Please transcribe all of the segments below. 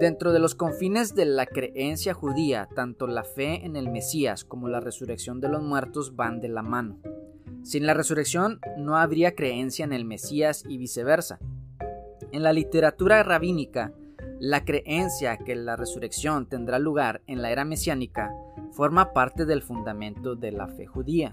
Dentro de los confines de la creencia judía, tanto la fe en el Mesías como la resurrección de los muertos van de la mano. Sin la resurrección no habría creencia en el Mesías y viceversa. En la literatura rabínica, la creencia que la resurrección tendrá lugar en la era mesiánica forma parte del fundamento de la fe judía.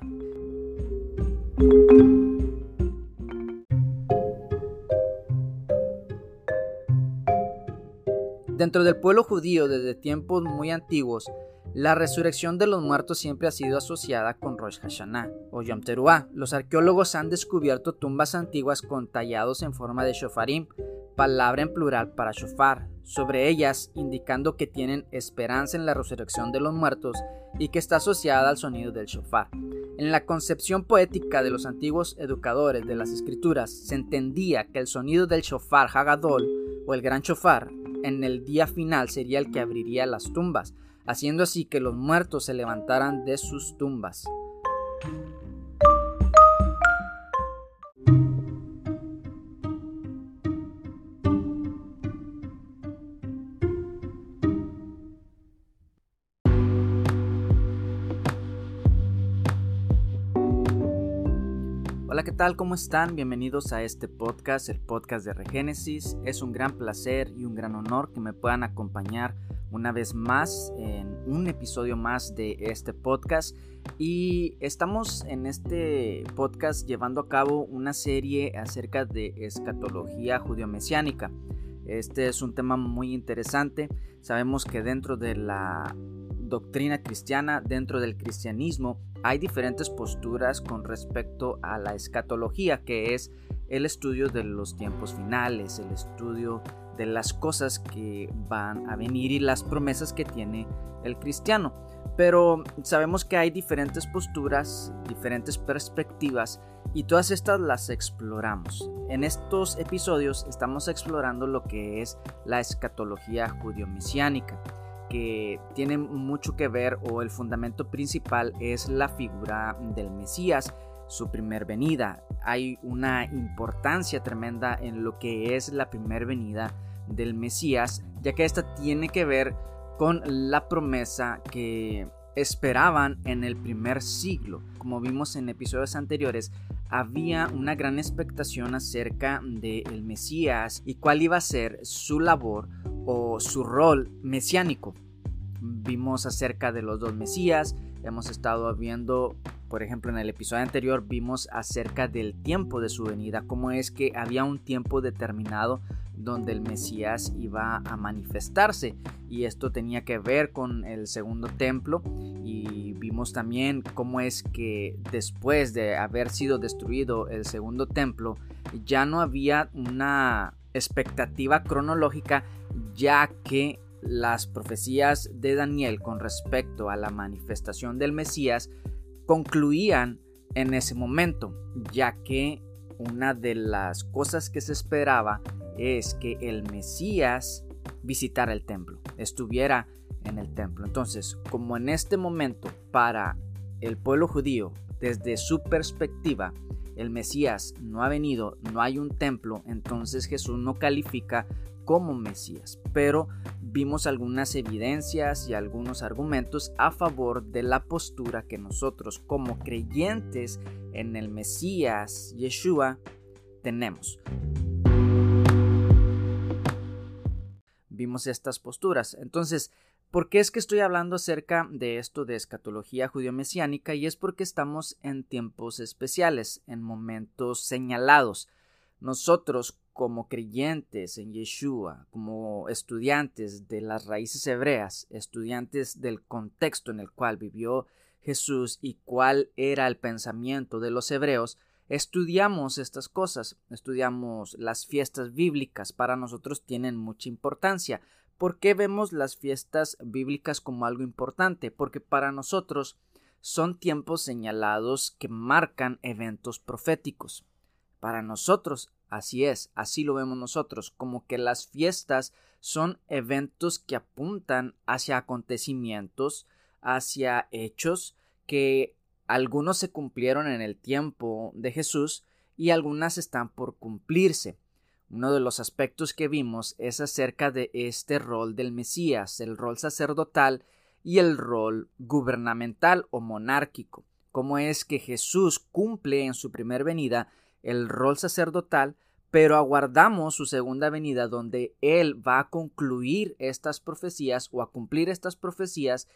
Dentro del pueblo judío desde tiempos muy antiguos, la resurrección de los muertos siempre ha sido asociada con Rosh Hashanah o Yom Teruah. Los arqueólogos han descubierto tumbas antiguas con tallados en forma de shofarim, palabra en plural para shofar, sobre ellas indicando que tienen esperanza en la resurrección de los muertos y que está asociada al sonido del shofar. En la concepción poética de los antiguos educadores de las escrituras se entendía que el sonido del shofar Hagadol o el gran shofar en el día final sería el que abriría las tumbas, haciendo así que los muertos se levantaran de sus tumbas. Hola, ¿qué tal? ¿Cómo están? Bienvenidos a este podcast, el podcast de Regénesis. Es un gran placer y un gran honor que me puedan acompañar una vez más en un episodio más de este podcast y estamos en este podcast llevando a cabo una serie acerca de escatología judío-mesiánica. Este es un tema muy interesante. Sabemos que dentro de la doctrina cristiana, dentro del cristianismo, hay diferentes posturas con respecto a la escatología, que es el estudio de los tiempos finales, el estudio de las cosas que van a venir y las promesas que tiene el cristiano. Pero sabemos que hay diferentes posturas, diferentes perspectivas y todas estas las exploramos. En estos episodios estamos explorando lo que es la escatología judío-mesiánica, que tiene mucho que ver o el fundamento principal es la figura del Mesías, su primer venida. Hay una importancia tremenda en lo que es la primer venida del Mesías, ya que esta tiene que ver con la promesa que esperaban en el primer siglo. Como vimos en episodios anteriores, había una gran expectación acerca del Mesías y cuál iba a ser su labor o su rol mesiánico. Vimos acerca de los dos Mesías, hemos estado viendo por ejemplo, en el episodio anterior vimos acerca del tiempo de su venida, cómo es que había un tiempo determinado donde el Mesías iba a manifestarse y esto tenía que ver con el segundo templo y vimos también cómo es que después de haber sido destruido el segundo templo ya no había una expectativa cronológica ya que las profecías de Daniel con respecto a la manifestación del Mesías concluían en ese momento, ya que una de las cosas que se esperaba es que el Mesías visitara el templo, estuviera en el templo. Entonces, como en este momento para el pueblo judío, desde su perspectiva, el Mesías no ha venido, no hay un templo, entonces Jesús no califica como Mesías. Pero vimos algunas evidencias y algunos argumentos a favor de la postura que nosotros como creyentes en el Mesías Yeshua tenemos. Vimos estas posturas. Entonces, ¿por qué es que estoy hablando acerca de esto de escatología judío-mesiánica? Y es porque estamos en tiempos especiales, en momentos señalados. Nosotros como creyentes en Yeshua, como estudiantes de las raíces hebreas, estudiantes del contexto en el cual vivió Jesús y cuál era el pensamiento de los hebreos, estudiamos estas cosas, estudiamos las fiestas bíblicas, para nosotros tienen mucha importancia. ¿Por qué vemos las fiestas bíblicas como algo importante? Porque para nosotros son tiempos señalados que marcan eventos proféticos. Para nosotros Así es, así lo vemos nosotros, como que las fiestas son eventos que apuntan hacia acontecimientos, hacia hechos que algunos se cumplieron en el tiempo de Jesús y algunas están por cumplirse. uno de los aspectos que vimos es acerca de este rol del Mesías, el rol sacerdotal y el rol gubernamental o monárquico. Cómo es que Jesús cumple en su primer venida el rol sacerdotal, pero aguardamos su segunda venida donde Él va a concluir estas profecías o a cumplir estas profecías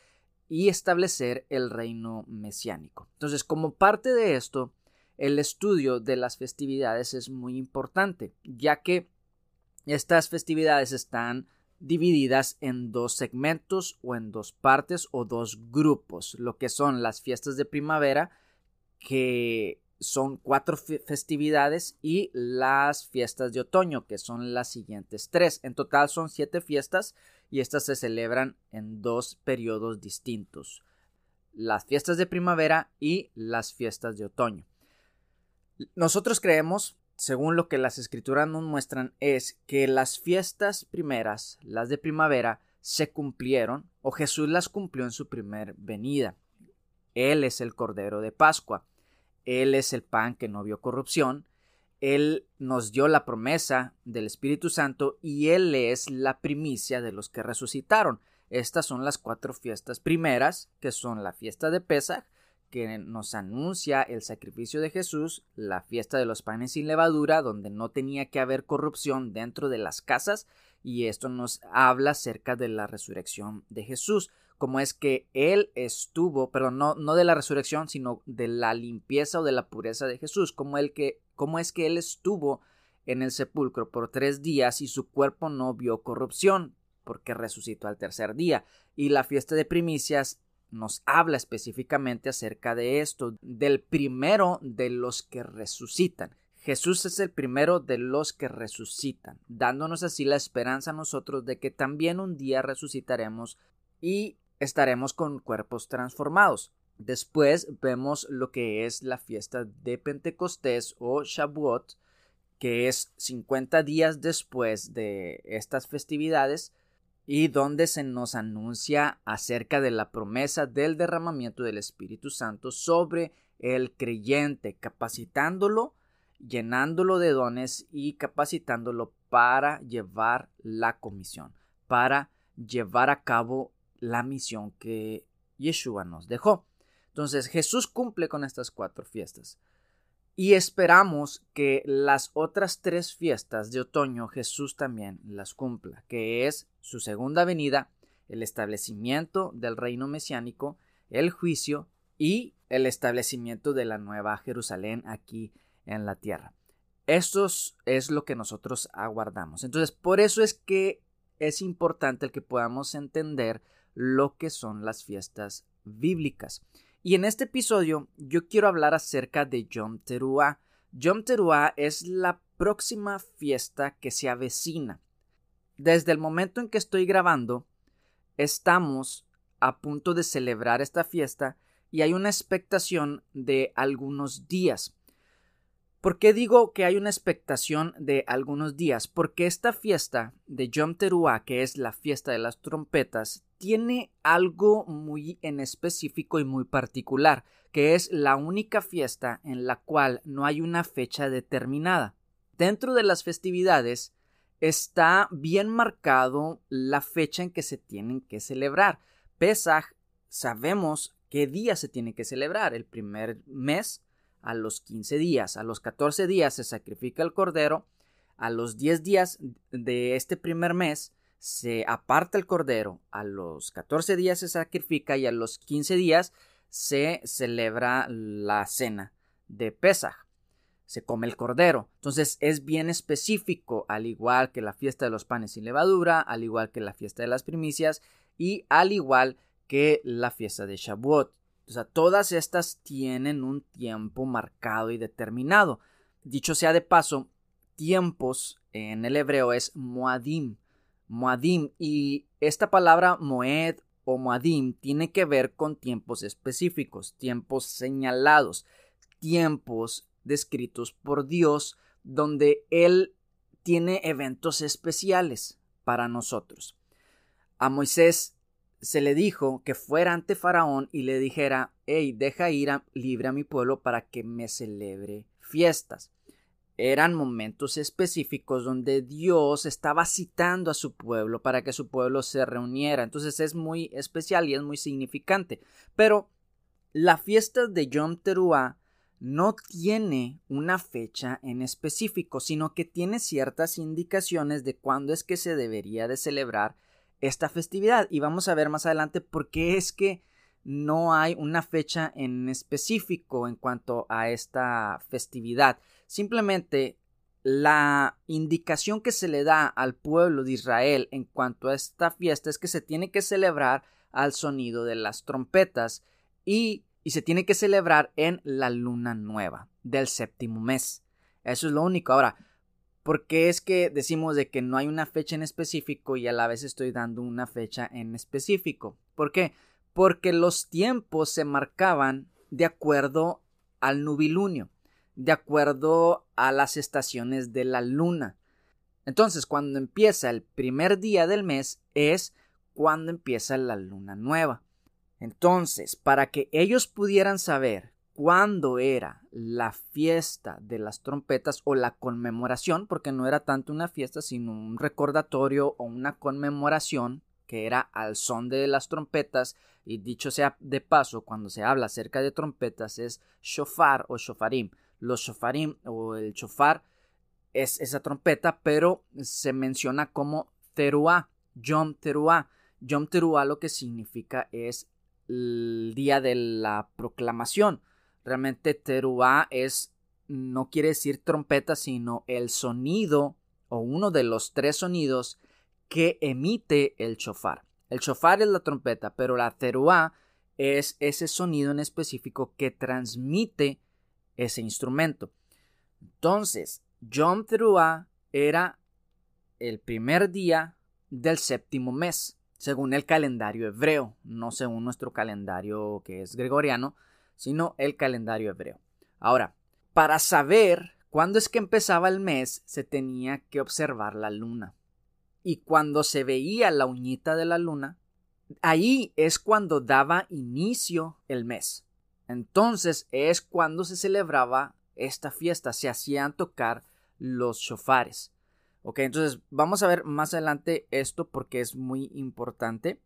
y establecer el reino mesiánico. Entonces, como parte de esto, el estudio de las festividades es muy importante, ya que estas festividades están divididas en dos segmentos o en dos partes o dos grupos, lo que son las fiestas de primavera, que son cuatro festividades, y las fiestas de otoño, que son las siguientes tres. En total son siete fiestas y estas se celebran en dos periodos distintos, las fiestas de primavera y las fiestas de otoño. Nosotros creemos, según lo que las escrituras nos muestran, es que las fiestas primeras, las de primavera, se cumplieron o Jesús las cumplió en su primer venida. Él es el Cordero de Pascua. Él es el pan que no vio corrupción. Él nos dio la promesa del Espíritu Santo y Él es la primicia de los que resucitaron. Estas son las cuatro fiestas primeras, que son la fiesta de Pesach, que nos anuncia el sacrificio de Jesús, la fiesta de los panes sin levadura, donde no tenía que haber corrupción dentro de las casas, y esto nos habla acerca de la resurrección de Jesús, como es que Él estuvo, perdón, no, no de la resurrección, sino de la limpieza o de la pureza de Jesús, como, el que, como es que Él estuvo en el sepulcro por tres días y su cuerpo no vio corrupción, porque resucitó al tercer día. Y la fiesta de primicias nos habla específicamente acerca de esto, del primero de los que resucitan. Jesús es el primero de los que resucitan, dándonos así la esperanza a nosotros de que también un día resucitaremos y estaremos con cuerpos transformados. Después vemos lo que es la fiesta de Pentecostés o Shavuot, que es 50 días después de estas festividades, y donde se nos anuncia acerca de la promesa del derramamiento del Espíritu Santo sobre el creyente, capacitándolo, llenándolo de dones y capacitándolo para llevar la comisión, para llevar a cabo la misión que Yeshua nos dejó. Entonces Jesús cumple con estas cuatro fiestas. Y esperamos que las otras tres fiestas de otoño Jesús también las cumpla, que es su segunda venida, el establecimiento del reino mesiánico, el juicio y el establecimiento de la nueva Jerusalén aquí en la tierra. Esto es lo que nosotros aguardamos. Entonces, por eso es que es importante el que podamos entender lo que son las fiestas bíblicas. Y en este episodio yo quiero hablar acerca de Yom Teruah. Yom Teruah es la próxima fiesta que se avecina. Desde el momento en que estoy grabando, estamos a punto de celebrar esta fiesta y hay una expectación de algunos días. ¿Por qué digo que hay una expectación de algunos días? Porque esta fiesta de Yom Teruah, que es la fiesta de las trompetas, tiene algo muy en específico y muy particular, que es la única fiesta en la cual no hay una fecha determinada. Dentro de las festividades está bien marcado la fecha en que se tienen que celebrar. Pesaj sabemos qué día se tiene que celebrar. El primer mes a los 15 días, a los 14 días se sacrifica el cordero, a los 10 días de este primer mes se aparta el cordero, a los 14 días se sacrifica y a los 15 días se celebra la cena de Pesaj. Se come el cordero. Entonces es bien específico, al igual que la fiesta de los panes sin levadura, al igual que la fiesta de las primicias y al igual que la fiesta de Shavuot. O sea, todas estas tienen un tiempo marcado y determinado. Dicho sea de paso, tiempos en el hebreo es moadim, Moadim. Y esta palabra Moed o Moadim tiene que ver con tiempos específicos, tiempos señalados, tiempos descritos por Dios, donde Él tiene eventos especiales para nosotros. A Moisés se le dijo que fuera ante Faraón y le dijera, hey, deja ir libre a mi pueblo para que me celebre fiestas. eran momentos específicos donde Dios estaba citando a su pueblo para que su pueblo se reuniera. Entonces es muy especial y es muy significante. Pero la fiesta de Yom Teruah no tiene una fecha en específico, sino que tiene ciertas indicaciones de cuándo es que se debería de celebrar esta festividad. Y vamos a ver más adelante por qué es que no hay una fecha en específico en cuanto a esta festividad. Simplemente la indicación que se le da al pueblo de Israel en cuanto a esta fiesta es que se tiene que celebrar al sonido de las trompetas y, y se tiene que celebrar en la luna nueva del séptimo mes. Eso es lo único. Ahora, ¿por qué es que decimos de que no hay una fecha en específico y a la vez estoy dando una fecha en específico? ¿Por qué? Porque los tiempos se marcaban de acuerdo al nubilunio de acuerdo a las estaciones de la luna. Entonces, cuando empieza el primer día del mes es cuando empieza la luna nueva. Entonces, para que ellos pudieran saber cuándo era la fiesta de las trompetas o la conmemoración, porque no era tanto una fiesta, sino un recordatorio o una conmemoración que era al son de las trompetas, y dicho sea de paso, cuando se habla acerca de trompetas es shofar o shofarim, los shofarim o el shofar es esa trompeta, pero se menciona como teruá, Yom Teruá. Yom Teruá lo que significa es el día de la proclamación. Realmente teruá es no quiere decir trompeta, sino el sonido o uno de los tres sonidos que emite el shofar. El shofar es la trompeta, pero la teruá es ese sonido en específico que transmite ese instrumento. Entonces, Yom Teruah era el primer día del séptimo mes, según el calendario hebreo, no según nuestro calendario que es gregoriano, sino el calendario hebreo. Ahora, para saber cuándo es que empezaba el mes, se tenía que observar la luna. Y cuando se veía la uñita de la luna, ahí es cuando daba inicio el mes. Entonces es cuando se celebraba esta fiesta, se hacían tocar los shofares. Ok, entonces vamos a ver más adelante esto porque es muy importante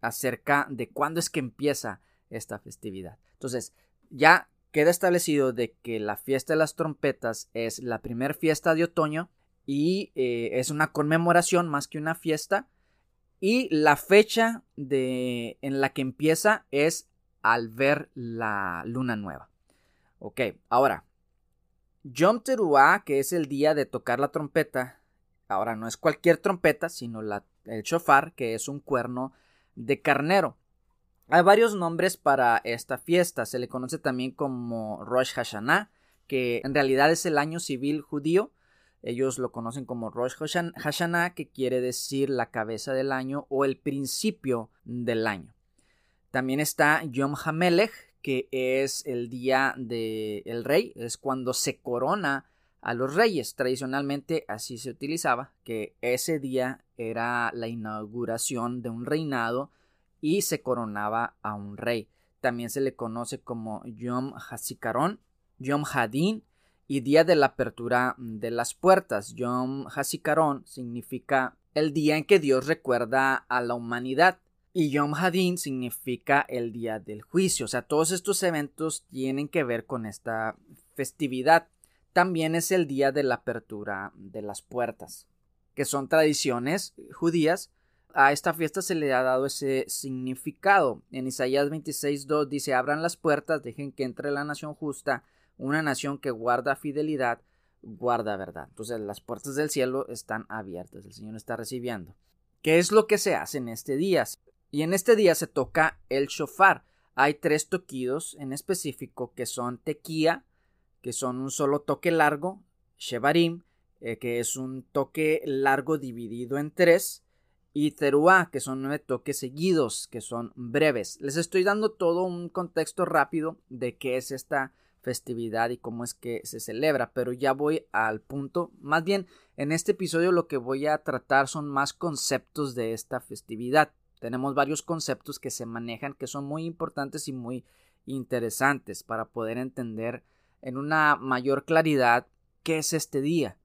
acerca de cuándo es que empieza esta festividad. Entonces, ya queda establecido de que la fiesta de las trompetas es la primera fiesta de otoño y eh, es una conmemoración más que una fiesta. Y la fecha de, en la que empieza es al ver la luna nueva. Ok, ahora, Yom Teruah, que es el día de tocar la trompeta, ahora no es cualquier trompeta, sino la, el shofar, que es un cuerno de carnero. Hay varios nombres para esta fiesta, se le conoce también como Rosh Hashanah, que en realidad es el año civil judío. Ellos lo conocen como Rosh Hashanah, que quiere decir la cabeza del año o el principio del año. También está Yom HaMelech, que es el día del rey, es cuando se corona a los reyes. Tradicionalmente así se utilizaba, que ese día era la inauguración de un reinado y se coronaba a un rey. También se le conoce como Yom Hasikaron, Yom Hadin y día de la apertura de las puertas. Yom Hasikaron significa el día en que Dios recuerda a la humanidad y Yom Hadin significa el día del juicio. O sea, todos estos eventos tienen que ver con esta festividad. También es el día de la apertura de las puertas, que son tradiciones judías. A esta fiesta se le ha dado ese significado. En Isaías 26.2 dice, abran las puertas, dejen que entre la nación justa, una nación que guarda fidelidad, guarda verdad. Entonces las puertas del cielo están abiertas, el Señor está recibiendo. ¿Qué es lo que se hace en este día? Y en este día se toca el shofar. Hay tres toquidos en específico que son tequía, que son un solo toque largo, shevarim, eh, que es un toque largo dividido en tres, y teruá, que son nueve toques seguidos, que son breves. Les estoy dando todo un contexto rápido de qué es esta festividad y cómo es que se celebra, pero ya voy al punto. Más bien, en este episodio lo que voy a tratar son más conceptos de esta festividad. Tenemos varios conceptos que se manejan que son muy importantes y muy interesantes para poder entender en una mayor claridad ¿qué es este día?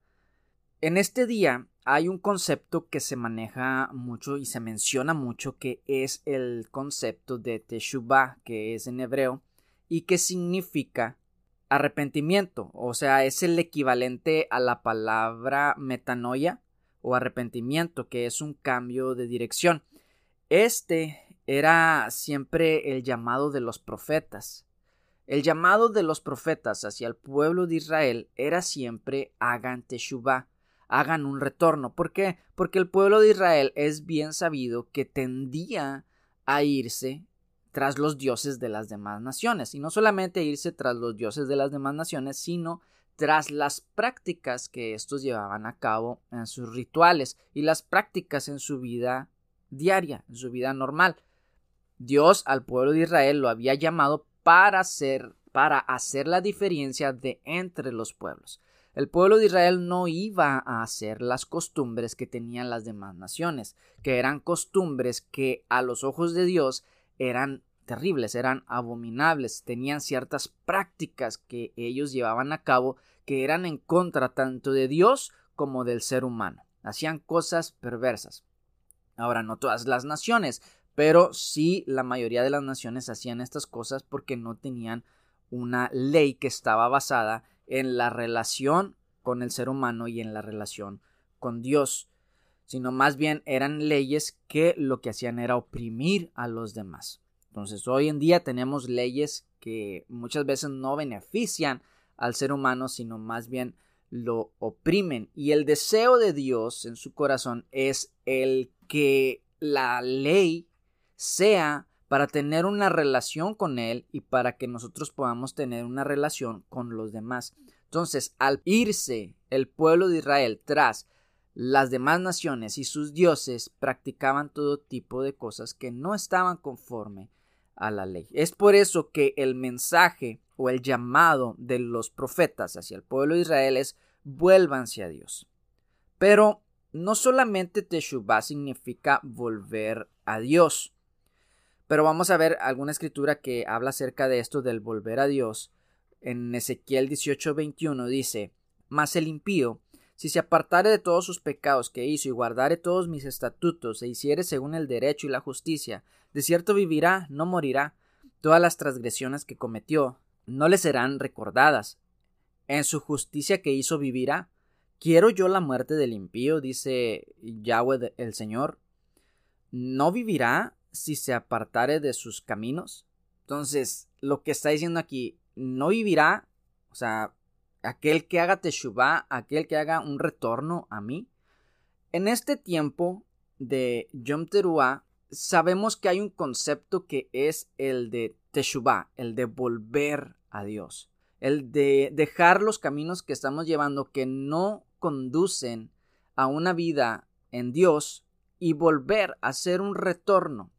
En este día hay un concepto que se maneja mucho y se menciona mucho que es el concepto de Teshuvah, que es en hebreo, y que significa arrepentimiento, o sea, es el equivalente a la palabra metanoia o arrepentimiento, que es un cambio de dirección. Este era siempre el llamado de los profetas. El llamado de los profetas hacia el pueblo de Israel era siempre hagan teshuvah, hagan un retorno. ¿Por qué? Porque el pueblo de Israel es bien sabido que tendía a irse tras los dioses de las demás naciones. Y no solamente irse tras los dioses de las demás naciones, sino tras las prácticas que estos llevaban a cabo en sus rituales y las prácticas en su vida diaria, en su vida normal. Dios al pueblo de Israel lo había llamado para hacer, para hacer la diferencia de entre los pueblos. El pueblo de Israel no iba a hacer las costumbres que tenían las demás naciones, que eran costumbres que a los ojos de Dios eran terribles, eran abominables, tenían ciertas prácticas que ellos llevaban a cabo que eran en contra tanto de Dios como del ser humano. Hacían cosas perversas. Ahora, no todas las naciones, pero sí la mayoría de las naciones hacían estas cosas porque no tenían una ley que estaba basada en la relación con el ser humano y en la relación con Dios, sino más bien eran leyes que lo que hacían era oprimir a los demás. Entonces, hoy en día tenemos leyes que muchas veces no benefician al ser humano, sino más bien lo oprimen. Y el deseo de Dios en su corazón es el que la ley sea para tener una relación con Él y para que nosotros podamos tener una relación con los demás. Entonces, al irse el pueblo de Israel tras las demás naciones y sus dioses, practicaban todo tipo de cosas que no estaban conforme a la ley. Es por eso que el mensaje o el llamado de los profetas hacia el pueblo de Israel es vuélvanse a Dios. Pero no solamente Teshuvah significa volver a Dios. Pero vamos a ver alguna escritura que habla acerca de esto del volver a Dios. En Ezequiel 18:21 dice, Mas el impío, si se apartare de todos sus pecados que hizo y guardare todos mis estatutos e hiciere según el derecho y la justicia, de cierto vivirá, no morirá. Todas las transgresiones que cometió no le serán recordadas. En su justicia que hizo vivirá. ¿Quiero yo la muerte del impío? dice Yahweh el Señor. ¿No vivirá si se apartare de sus caminos. Entonces, lo que está diciendo aquí, no vivirá, o sea, aquel que haga teshuvah, aquel que haga un retorno a mí. En este tiempo de Yom Teruah, sabemos que hay un concepto que es el de teshuvah, el de volver a Dios, el de dejar los caminos que estamos llevando que no conducen a una vida en Dios y volver a hacer un retorno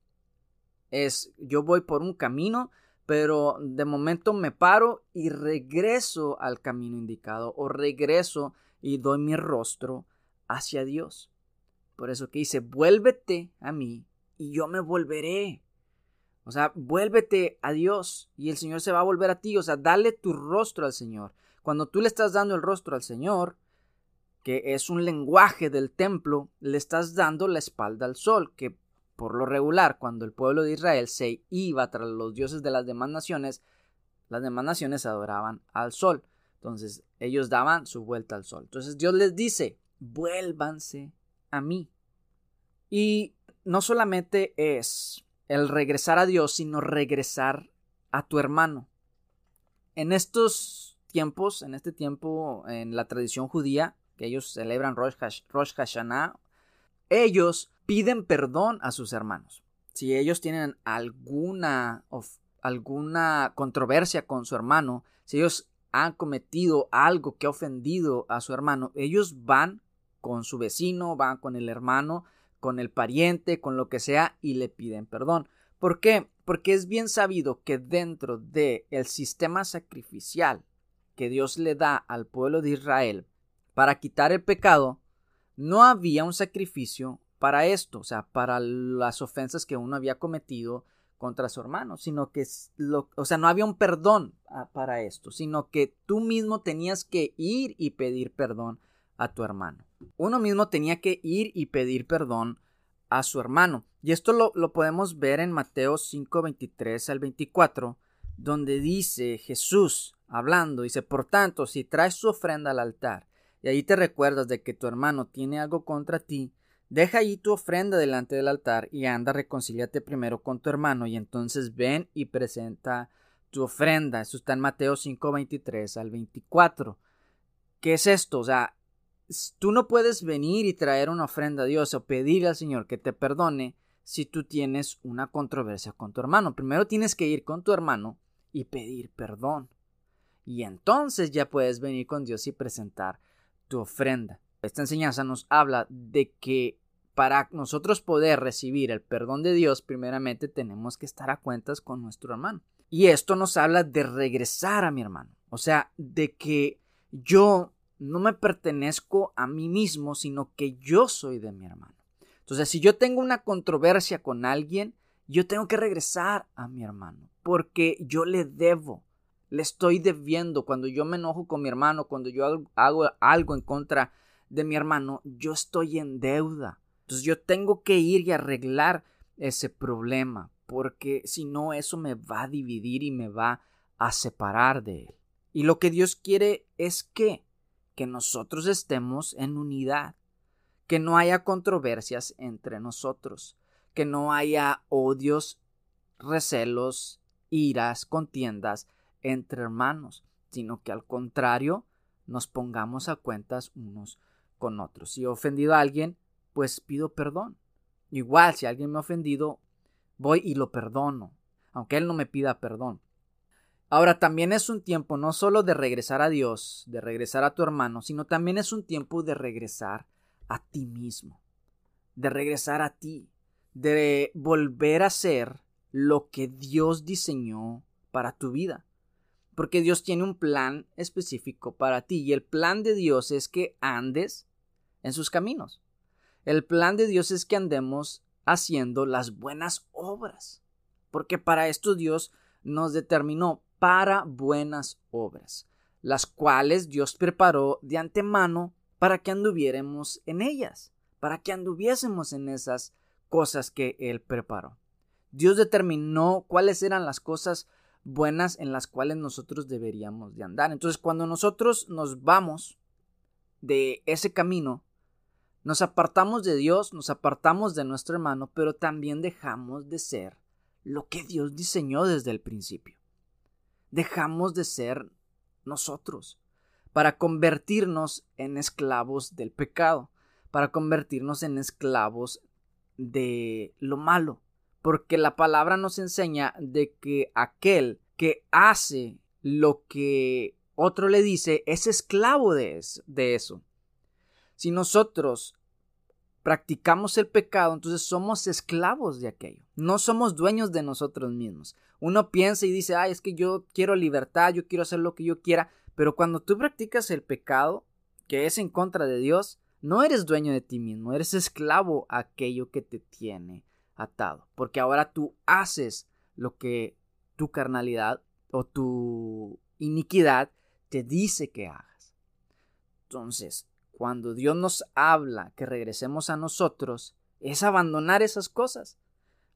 es yo voy por un camino, pero de momento me paro y regreso al camino indicado o regreso y doy mi rostro hacia Dios. Por eso que dice, vuélvete a mí y yo me volveré. O sea, vuélvete a Dios y el Señor se va a volver a ti. O sea, dale tu rostro al Señor. Cuando tú le estás dando el rostro al Señor, que es un lenguaje del templo, le estás dando la espalda al sol, que por lo regular, cuando el pueblo de Israel se iba tras los dioses de las demás naciones, las demás naciones adoraban al sol. Entonces ellos daban su vuelta al sol. Entonces Dios les dice, vuélvanse a mí. Y no solamente es el regresar a Dios, sino regresar a tu hermano. En estos tiempos, en este tiempo, en la tradición judía, que ellos celebran Rosh, Hashanah, ellos piden perdón a sus hermanos. Si ellos tienen alguna, alguna controversia con su hermano, si ellos han cometido algo que ha ofendido a su hermano, ellos van con su vecino, van con el hermano, con el pariente, con lo que sea y le piden perdón. ¿Por qué? Porque es bien sabido que dentro del el sistema sacrificial que Dios le da al pueblo de Israel para quitar el pecado, no había un sacrificio para esto, o sea, para las ofensas que uno había cometido contra su hermano, sino que, o sea, no había un perdón ah, para esto, sino que tú mismo tenías que ir y pedir perdón a tu hermano. Uno mismo tenía que ir y pedir perdón a su hermano. Y esto lo, lo podemos ver en Mateo 5, 23 al 24, donde dice Jesús hablando, dice, por tanto, si traes su ofrenda al altar y ahí te recuerdas de que tu hermano tiene algo contra ti, deja ahí tu ofrenda delante del altar y anda, reconcíliate primero con tu hermano y entonces ven y presenta tu ofrenda. Eso está en Mateo 5, 23 al 24. ¿Qué es esto? O sea, tú no puedes venir y traer una ofrenda a Dios o pedir al Señor que te perdone si tú tienes una controversia con tu hermano. Primero tienes que ir con tu hermano y pedir perdón. Y entonces ya puedes venir con Dios y presentar tu ofrenda. Esta enseñanza nos habla de que para nosotros poder recibir el perdón de Dios, primeramente tenemos que estar a cuentas con nuestro hermano. Y esto nos habla de regresar a mi hermano. O sea, de que yo no me pertenezco a mí mismo, sino que yo soy de mi hermano. Entonces, si yo tengo una controversia con alguien, yo tengo que regresar a mi hermano, porque yo le debo, le estoy debiendo. Cuando yo me enojo con mi hermano, cuando yo hago algo en contra de mi hermano, yo estoy en deuda. Entonces yo tengo que ir y arreglar ese problema, porque si no, eso me va a dividir y me va a separar de él. Y lo que Dios quiere es que que nosotros estemos en unidad, que no haya controversias entre nosotros, que no haya odios, recelos, iras, contiendas entre hermanos, sino que al contrario nos pongamos a cuentas unos con otros. Si he ofendido a alguien, pues pido perdón. Igual, si alguien me ha ofendido, voy y lo perdono, aunque él no me pida perdón. Ahora también es un tiempo no solo de regresar a Dios, de regresar a tu hermano, sino también es un tiempo de regresar a ti mismo, de regresar a ti, de volver a ser lo que Dios diseñó para tu vida. Porque Dios tiene un plan específico para ti y el plan de Dios es que andes en sus caminos. El plan de Dios es que andemos haciendo las buenas obras. Porque para esto Dios nos determinó para buenas obras, las cuales Dios preparó de antemano para que anduviéramos en ellas, para que anduviésemos en esas cosas que Él preparó. Dios determinó cuáles eran las cosas buenas en las cuales nosotros deberíamos de andar. Entonces, cuando nosotros nos vamos de ese camino, nos apartamos de Dios, nos apartamos de nuestro hermano, pero también dejamos de ser lo que Dios diseñó desde el principio dejamos de ser nosotros para convertirnos en esclavos del pecado, para convertirnos en esclavos de lo malo, porque la palabra nos enseña de que aquel que hace lo que otro le dice es esclavo de eso. De eso. Si nosotros practicamos el pecado, entonces somos esclavos de aquello. No somos dueños de nosotros mismos. Uno piensa y dice, ay, es que yo quiero libertad, yo quiero hacer lo que yo quiera, pero cuando tú practicas el pecado, que es en contra de Dios, no eres dueño de ti mismo, eres esclavo a aquello que te tiene atado, porque ahora tú haces lo que tu carnalidad o tu iniquidad te dice que hagas. Entonces, cuando Dios nos habla que regresemos a nosotros, es abandonar esas cosas.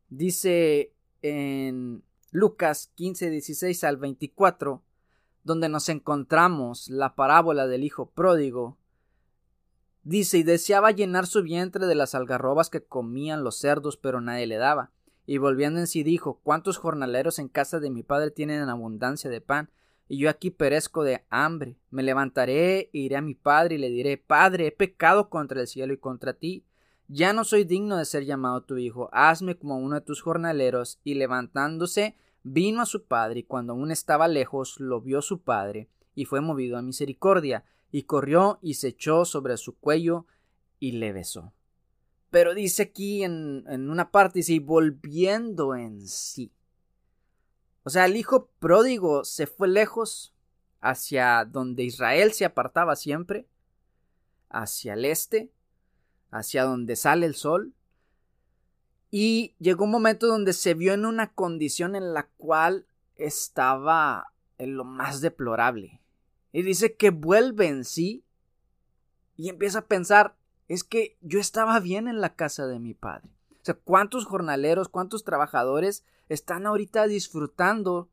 Dice en Lucas 15, 16 al 24, donde nos encontramos la parábola del hijo pródigo, dice, y deseaba llenar su vientre de las algarrobas que comían los cerdos, pero nadie le daba. Y volviendo en sí dijo, ¿cuántos jornaleros en casa de mi padre tienen abundancia de pan? y yo aquí perezco de hambre. Me levantaré e iré a mi padre y le diré, Padre, he pecado contra el cielo y contra ti. Ya no soy digno de ser llamado tu hijo, hazme como uno de tus jornaleros. Y levantándose, vino a su padre, y cuando aún estaba lejos, lo vio su padre, y fue movido a misericordia, y corrió y se echó sobre su cuello y le besó. Pero dice aquí en, en una parte, dice, y volviendo en sí. O sea, el hijo pródigo se fue lejos hacia donde Israel se apartaba siempre, hacia el este, hacia donde sale el sol, Y llegó un momento donde se vio en una condición en la cual estaba en lo más deplorable. Y dice que vuelve en sí y empieza a pensar, es que yo estaba bien en la casa de mi padre. O sea, ¿cuántos jornaleros, cuántos trabajadores están ahorita disfrutando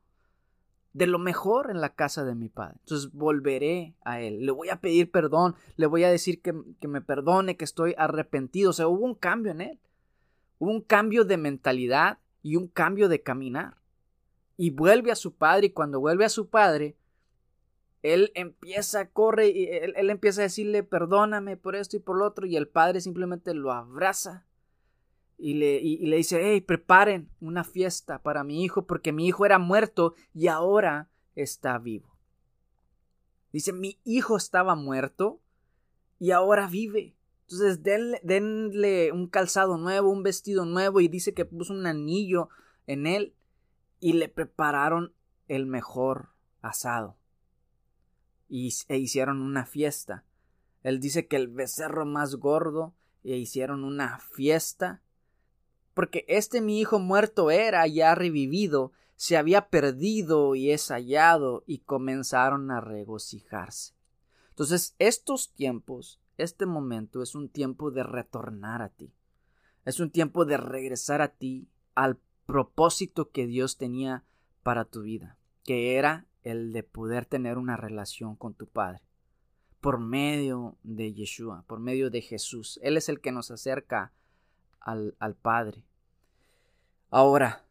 de lo mejor en la casa de mi padre? Entonces volveré a él, le voy a pedir perdón, le voy a decir que, que me perdone, que estoy arrepentido. O sea, hubo un cambio en él. Hubo un cambio de mentalidad y un cambio de caminar. Y vuelve a su padre y cuando vuelve a su padre, él empieza, corre y él, empieza a decirle perdóname por esto y por lo otro y el padre simplemente lo abraza y le, y le dice, hey, preparen una fiesta para mi hijo porque mi hijo era muerto y ahora está vivo. Dice, mi hijo estaba muerto y ahora vive. Entonces denle, denle un calzado nuevo, un vestido nuevo y dice que puso un anillo en él y le prepararon el mejor asado e hicieron una fiesta. Él dice que el becerro más gordo e hicieron una fiesta porque este mi hijo muerto era ya revivido, se había perdido y es hallado y comenzaron a regocijarse. Entonces estos tiempos, este momento es un tiempo de retornar a ti. Es un tiempo de regresar a ti al propósito que Dios tenía para tu vida, que era el de poder tener una relación con tu Padre por medio de Yeshua, por medio de Jesús. Él es el que nos acerca al, al Padre. Ahora,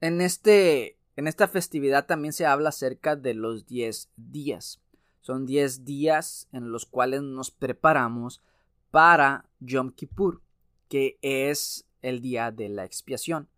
en, este, en esta festividad también se habla acerca de los 10 días. Son 10 días en los cuales nos preparamos para Yom Kippur, que es el día de la expiación.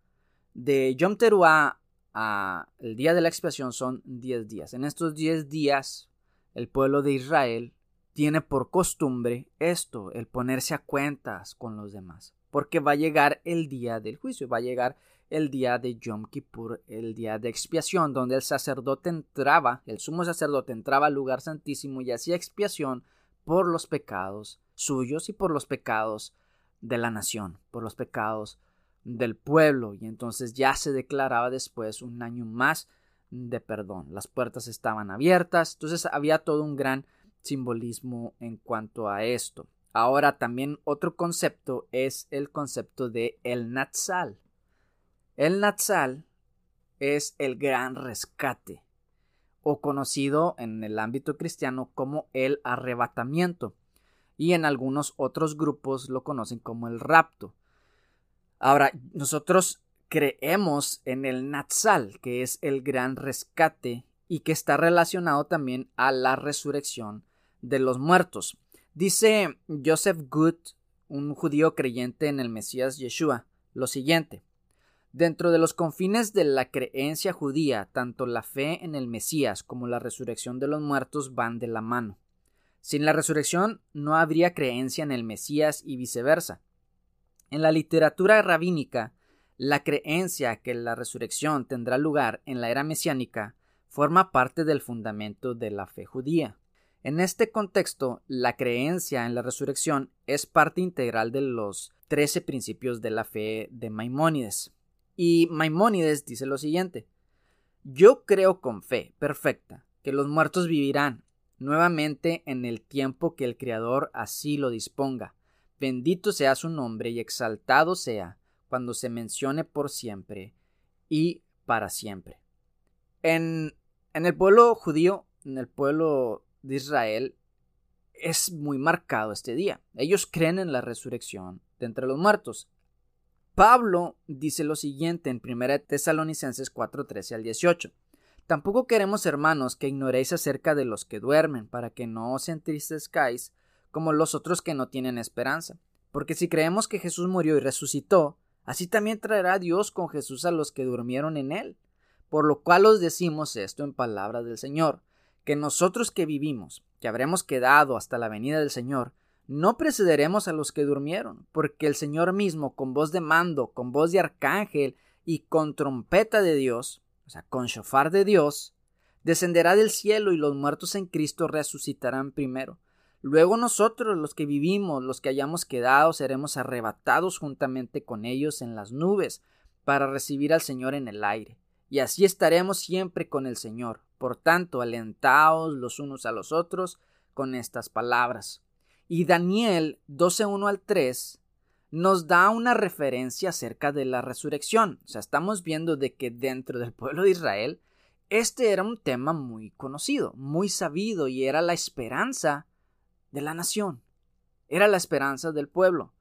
De Yom Teruah el día de la expiación son 10 días. En estos 10 días, el pueblo de Israel tiene por costumbre esto, el ponerse a cuentas con los demás, porque va a llegar el día del juicio, va a llegar el día de Yom Kippur, el día de expiación, donde el sacerdote entraba, el sumo sacerdote entraba al lugar santísimo y hacía expiación por los pecados suyos y por los pecados de la nación, por los pecados del pueblo y entonces ya se declaraba después un año más de perdón. Las puertas estaban abiertas, entonces había todo un gran simbolismo en cuanto a esto. Ahora también otro concepto es el concepto de el Natsal. El Natsal es el gran rescate o conocido en el ámbito cristiano como el arrebatamiento y en algunos otros grupos lo conocen como el rapto. Ahora, nosotros creemos en el Natsal, que es el gran rescate y que está relacionado también a la resurrección de los muertos. Dice Joseph Good, un judío creyente en el Mesías Yeshua, lo siguiente. Dentro de los confines de la creencia judía, tanto la fe en el Mesías como la resurrección de los muertos van de la mano. Sin la resurrección no habría creencia en el Mesías y viceversa. En la literatura rabínica, la creencia que la resurrección tendrá lugar en la era mesiánica forma parte del fundamento de la fe judía. En este contexto, la creencia en la resurrección es parte integral de los trece principios de la fe de Maimónides. Y Maimónides dice lo siguiente Yo creo con fe perfecta que los muertos vivirán nuevamente en el tiempo que el Creador así lo disponga, Bendito sea su nombre y exaltado sea cuando se mencione por siempre y para siempre. En, en el pueblo judío, en el pueblo de Israel, es muy marcado este día. Ellos creen en la resurrección de entre los muertos. Pablo dice lo siguiente en 1 Tesalonicenses 4, 13 al 18. Tampoco queremos, hermanos, que ignoréis acerca de los que duermen, para que no os entristezcáis como los otros que no tienen esperanza. Porque si creemos que Jesús murió y resucitó, así también traerá Dios con Jesús a los que durmieron en él. Por lo cual os decimos esto en palabras del Señor, que nosotros que vivimos, que habremos quedado hasta la venida del Señor, no precederemos a los que durmieron, porque el Señor mismo, con voz de mando, con voz de arcángel y con trompeta de Dios, o sea, con shofar de Dios, descenderá del cielo y los muertos en Cristo resucitarán primero. Luego nosotros, los que vivimos, los que hayamos quedado, seremos arrebatados juntamente con ellos en las nubes, para recibir al Señor en el aire. Y así estaremos siempre con el Señor. Por tanto, alentaos los unos a los otros con estas palabras. Y Daniel 12.1 al 3 nos da una referencia acerca de la resurrección. O sea, estamos viendo de que dentro del pueblo de Israel este era un tema muy conocido, muy sabido y era la esperanza de la nación. Era la esperanza del pueblo.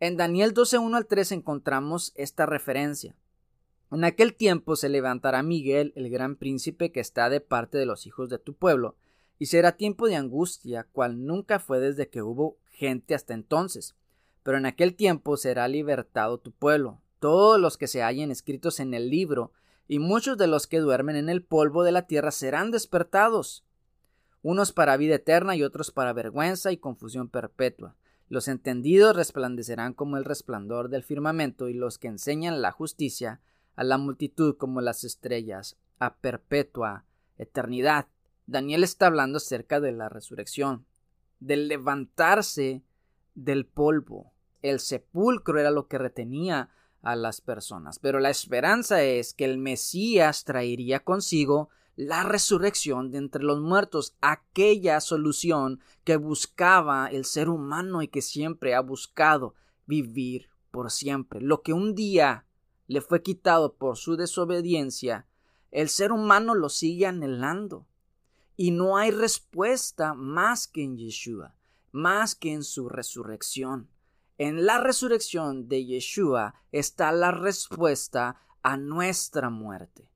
En Daniel 12.1 al 3 encontramos esta referencia. En aquel tiempo se levantará Miguel, el gran príncipe que está de parte de los hijos de tu pueblo, y será tiempo de angustia, cual nunca fue desde que hubo gente hasta entonces pero en aquel tiempo será libertado tu pueblo, todos los que se hallen escritos en el libro, y muchos de los que duermen en el polvo de la tierra serán despertados, unos para vida eterna y otros para vergüenza y confusión perpetua. Los entendidos resplandecerán como el resplandor del firmamento, y los que enseñan la justicia a la multitud como las estrellas, a perpetua eternidad. Daniel está hablando acerca de la resurrección, del levantarse del polvo. El sepulcro era lo que retenía a las personas. Pero la esperanza es que el Mesías traería consigo la resurrección de entre los muertos, aquella solución que buscaba el ser humano y que siempre ha buscado vivir por siempre. Lo que un día le fue quitado por su desobediencia, el ser humano lo sigue anhelando. Y no hay respuesta más que en Yeshua más que en su resurrección. En la resurrección de Yeshua está la respuesta a nuestra muerte,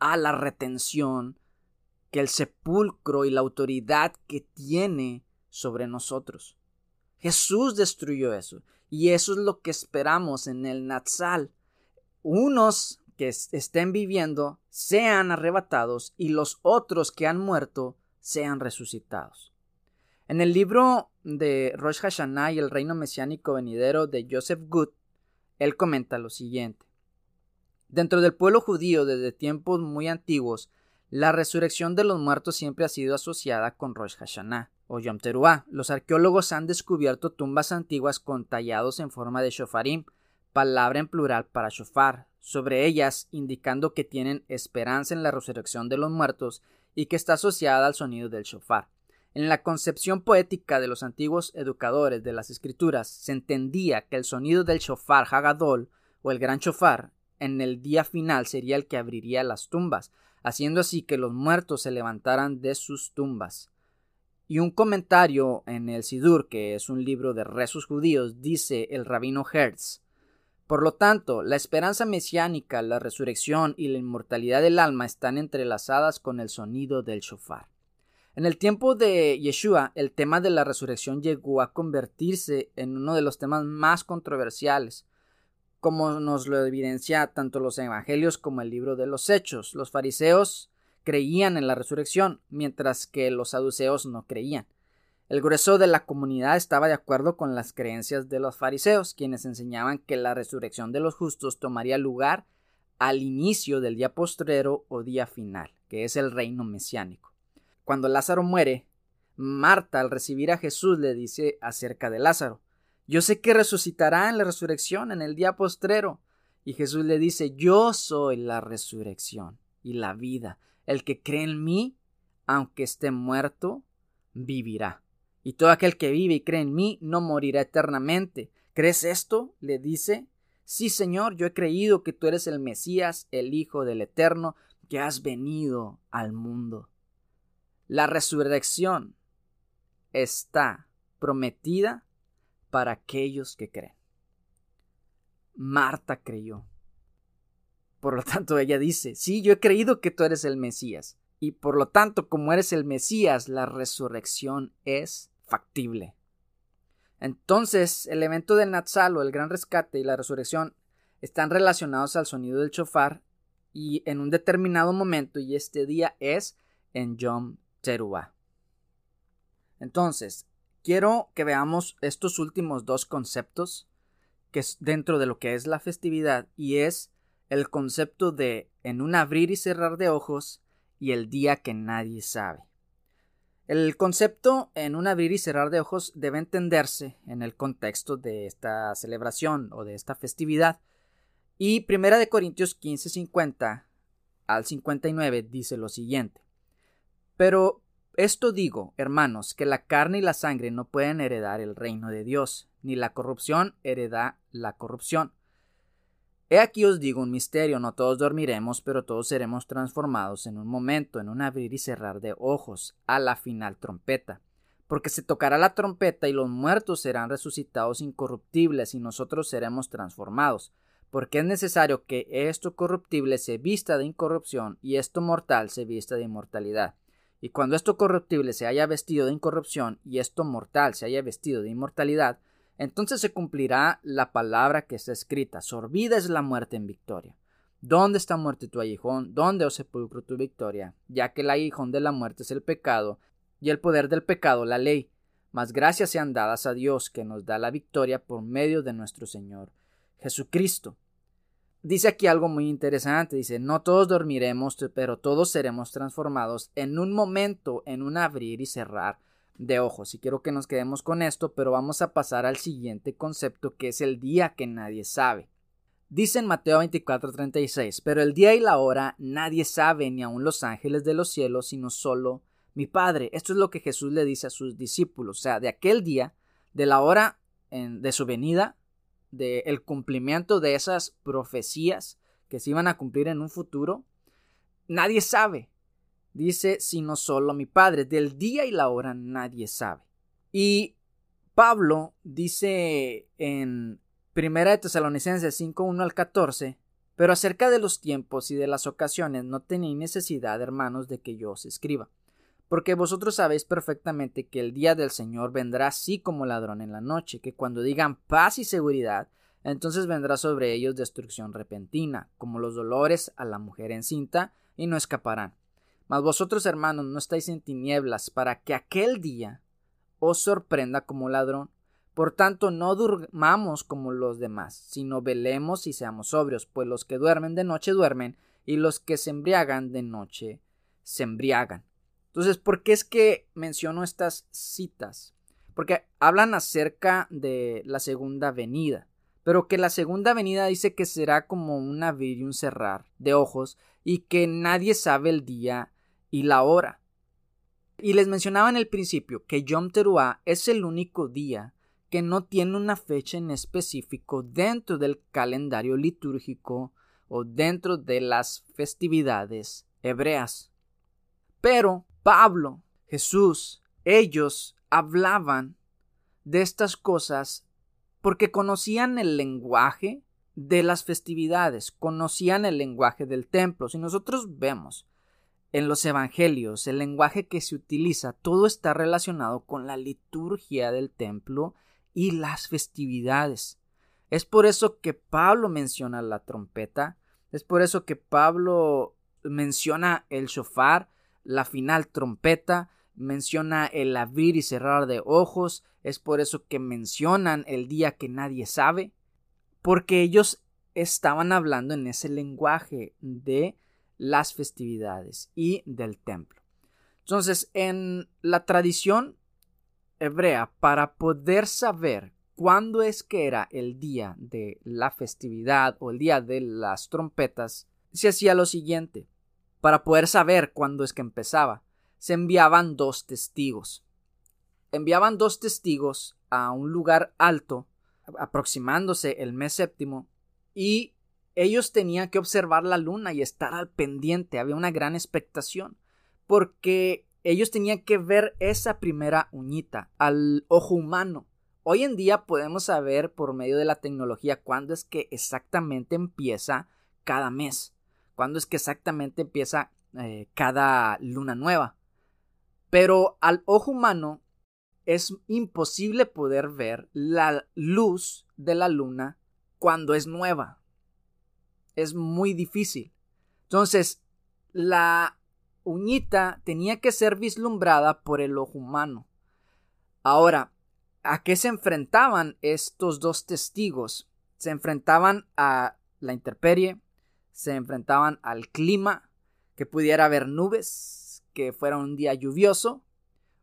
a la retención que el sepulcro y la autoridad que tiene sobre nosotros. Jesús destruyó eso y eso es lo que esperamos en el Natsal. Unos que estén viviendo sean arrebatados y los otros que han muerto sean resucitados. En el libro de Rosh Hashanah y el reino mesiánico venidero de Joseph Good, él comenta lo siguiente. Dentro del pueblo judío desde tiempos muy antiguos, la resurrección de los muertos siempre ha sido asociada con Rosh Hashanah o Yom Teruah. Los arqueólogos han descubierto tumbas antiguas con tallados en forma de shofarim, palabra en plural para shofar, sobre ellas indicando que tienen esperanza en la resurrección de los muertos y que está asociada al sonido del shofar. En la concepción poética de los antiguos educadores de las escrituras se entendía que el sonido del shofar Hagadol o el gran shofar en el día final sería el que abriría las tumbas, haciendo así que los muertos se levantaran de sus tumbas. Y un comentario en el Sidur, que es un libro de rezos judíos, dice el rabino Hertz. Por lo tanto, la esperanza mesiánica, la resurrección y la inmortalidad del alma están entrelazadas con el sonido del shofar. En el tiempo de Yeshua, el tema de la resurrección llegó a convertirse en uno de los temas más controversiales, como nos lo evidencia tanto los evangelios como el libro de los Hechos. Los fariseos creían en la resurrección, mientras que los saduceos no creían. El grueso de la comunidad estaba de acuerdo con las creencias de los fariseos, quienes enseñaban que la resurrección de los justos tomaría lugar al inicio del día postrero o día final, que es el reino mesiánico. Cuando Lázaro muere, Marta al recibir a Jesús le dice acerca de Lázaro, yo sé que resucitará en la resurrección en el día postrero. Y Jesús le dice, yo soy la resurrección y la vida. El que cree en mí, aunque esté muerto, vivirá. Y todo aquel que vive y cree en mí no morirá eternamente. ¿Crees esto? le dice. Sí, Señor, yo he creído que tú eres el Mesías, el Hijo del Eterno, que has venido al mundo. La resurrección está prometida para aquellos que creen. Marta creyó. Por lo tanto, ella dice, sí, yo he creído que tú eres el Mesías. Y por lo tanto, como eres el Mesías, la resurrección es factible. Entonces, el evento del Natsal o el gran rescate y la resurrección están relacionados al sonido del chofar y en un determinado momento, y este día es en Yom Teruah. Entonces, quiero que veamos estos últimos dos conceptos que es dentro de lo que es la festividad y es el concepto de en un abrir y cerrar de ojos y el día que nadie sabe. El concepto en un abrir y cerrar de ojos debe entenderse en el contexto de esta celebración o de esta festividad. Y Primera de Corintios 15, 50 al 59 dice lo siguiente. Pero esto digo, hermanos, que la carne y la sangre no pueden heredar el reino de Dios, ni la corrupción hereda la corrupción. He aquí os digo un misterio, no todos dormiremos, pero todos seremos transformados en un momento, en un abrir y cerrar de ojos, a la final trompeta. Porque se tocará la trompeta y los muertos serán resucitados incorruptibles y nosotros seremos transformados. Porque es necesario que esto corruptible se vista de incorrupción y esto mortal se vista de inmortalidad. Y cuando esto corruptible se haya vestido de incorrupción y esto mortal se haya vestido de inmortalidad, entonces se cumplirá la palabra que está escrita, sorbida es la muerte en victoria. ¿Dónde está muerte tu aguijón? ¿Dónde, oh sepulcro, tu victoria? Ya que el aguijón de la muerte es el pecado, y el poder del pecado la ley. Mas gracias sean dadas a Dios que nos da la victoria por medio de nuestro Señor Jesucristo. Dice aquí algo muy interesante, dice, no todos dormiremos, pero todos seremos transformados en un momento, en un abrir y cerrar de ojos. Y quiero que nos quedemos con esto, pero vamos a pasar al siguiente concepto que es el día que nadie sabe. Dice en Mateo 24:36, pero el día y la hora nadie sabe, ni aun los ángeles de los cielos, sino solo mi Padre. Esto es lo que Jesús le dice a sus discípulos, o sea, de aquel día, de la hora de su venida, del el cumplimiento de esas profecías que se iban a cumplir en un futuro, nadie sabe, Dice, sino solo mi Padre. Del día y la hora nadie sabe. Y Pablo dice en Primera de Tesalonicenses 5, 1 al 14, pero acerca de los tiempos y de las ocasiones no tenéis necesidad, hermanos, de que yo os escriba, porque vosotros sabéis perfectamente que el día del Señor vendrá así como ladrón en la noche, que cuando digan paz y seguridad, entonces vendrá sobre ellos destrucción repentina, como los dolores a la mujer encinta, y no escaparán. Mas vosotros, hermanos, no estáis en tinieblas para que aquel día os sorprenda como ladrón. Por tanto, no durmamos como los demás, sino velemos y seamos sobrios, pues los que duermen de noche duermen, y los que se embriagan de noche se embriagan. Entonces, ¿por qué es que menciono estas citas? Porque hablan acerca de la segunda venida, pero que la segunda venida dice que será como un abrir y un cerrar de ojos, y que nadie sabe el día y la hora. Y les mencionaba en el principio que Yom Teruah es el único día que no tiene una fecha en específico dentro del calendario litúrgico o dentro de las festividades hebreas. Pero Pablo, Jesús, ellos hablaban de estas cosas porque conocían el lenguaje de las festividades, conocían el lenguaje del templo. Si nosotros vemos en los evangelios, el lenguaje que se utiliza, todo está relacionado con la liturgia del templo y las festividades. Es por eso que Pablo menciona la trompeta, es por eso que Pablo menciona el shofar, la final trompeta, menciona el abrir y cerrar de ojos, es por eso que mencionan el día que nadie sabe, porque ellos estaban hablando en ese lenguaje de las festividades y del templo. Entonces, en la tradición hebrea, para poder saber cuándo es que era el día de la festividad o el día de las trompetas, se hacía lo siguiente. Para poder saber cuándo es que empezaba, se enviaban dos testigos. Enviaban dos testigos a un lugar alto, aproximándose el mes séptimo, y ellos tenían que observar la luna y estar al pendiente, había una gran expectación, porque ellos tenían que ver esa primera uñita al ojo humano. Hoy en día podemos saber por medio de la tecnología cuándo es que exactamente empieza cada mes, cuándo es que exactamente empieza eh, cada luna nueva. Pero al ojo humano es imposible poder ver la luz de la luna cuando es nueva es muy difícil. Entonces, la uñita tenía que ser vislumbrada por el ojo humano. Ahora, ¿a qué se enfrentaban estos dos testigos? Se enfrentaban a la intemperie, se enfrentaban al clima, que pudiera haber nubes, que fuera un día lluvioso,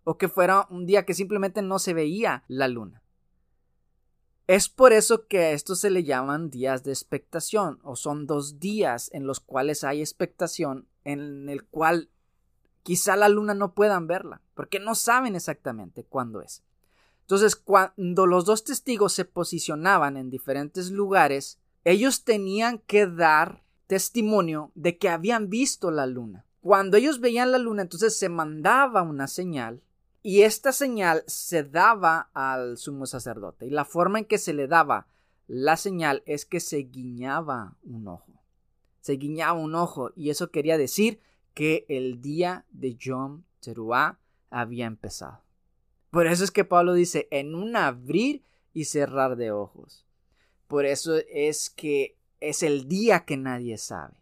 o que fuera un día que simplemente no se veía la luna. Es por eso que a esto se le llaman días de expectación, o son dos días en los cuales hay expectación, en el cual quizá la luna no puedan verla, porque no saben exactamente cuándo es. Entonces, cuando los dos testigos se posicionaban en diferentes lugares, ellos tenían que dar testimonio de que habían visto la luna. Cuando ellos veían la luna, entonces se mandaba una señal y esta señal se daba al sumo sacerdote. Y la forma en que se le daba la señal es que se guiñaba un ojo. Se guiñaba un ojo y eso quería decir que el día de Yom Teruah había empezado. Por eso es que Pablo dice en un abrir y cerrar de ojos. Por eso es que es el día que nadie sabe.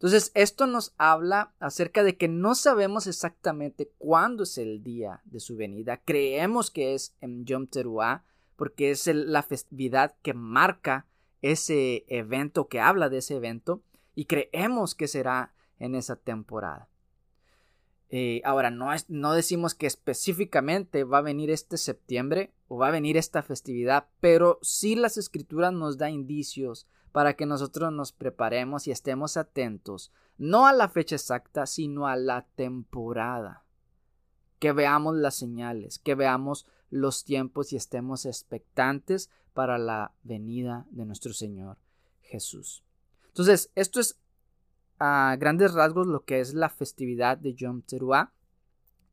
Entonces, esto nos habla acerca de que no sabemos exactamente cuándo es el día de su venida. Creemos que es en Yom Teruah, porque es la festividad que marca ese evento, que habla de ese evento, y creemos que será en esa temporada. Eh, ahora, no, es, no decimos que específicamente va a venir este septiembre o va a venir esta festividad, pero sí las escrituras nos da indicios para que nosotros nos preparemos y estemos atentos, no a la fecha exacta, sino a la temporada. Que veamos las señales, que veamos los tiempos y estemos expectantes para la venida de nuestro Señor Jesús. Entonces, esto es a grandes rasgos lo que es la festividad de Yom Teruah.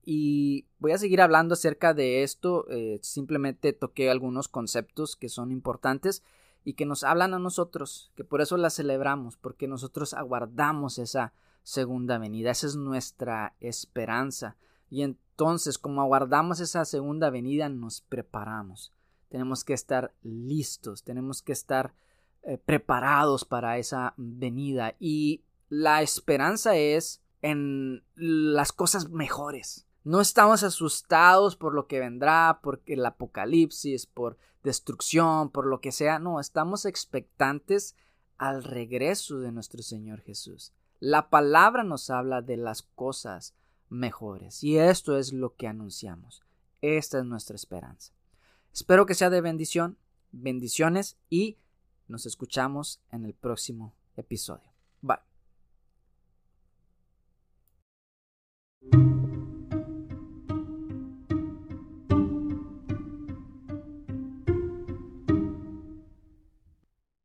Y voy a seguir hablando acerca de esto. Eh, simplemente toqué algunos conceptos que son importantes y que nos hablan a nosotros, que por eso la celebramos, porque nosotros aguardamos esa segunda venida, esa es nuestra esperanza. Y entonces, como aguardamos esa segunda venida, nos preparamos. Tenemos que estar listos, tenemos que estar eh, preparados para esa venida. Y la esperanza es en las cosas mejores. No estamos asustados por lo que vendrá, por el apocalipsis, por destrucción, por lo que sea. No, estamos expectantes al regreso de nuestro Señor Jesús. La palabra nos habla de las cosas mejores y esto es lo que anunciamos. Esta es nuestra esperanza. Espero que sea de bendición, bendiciones y nos escuchamos en el próximo episodio. Bye.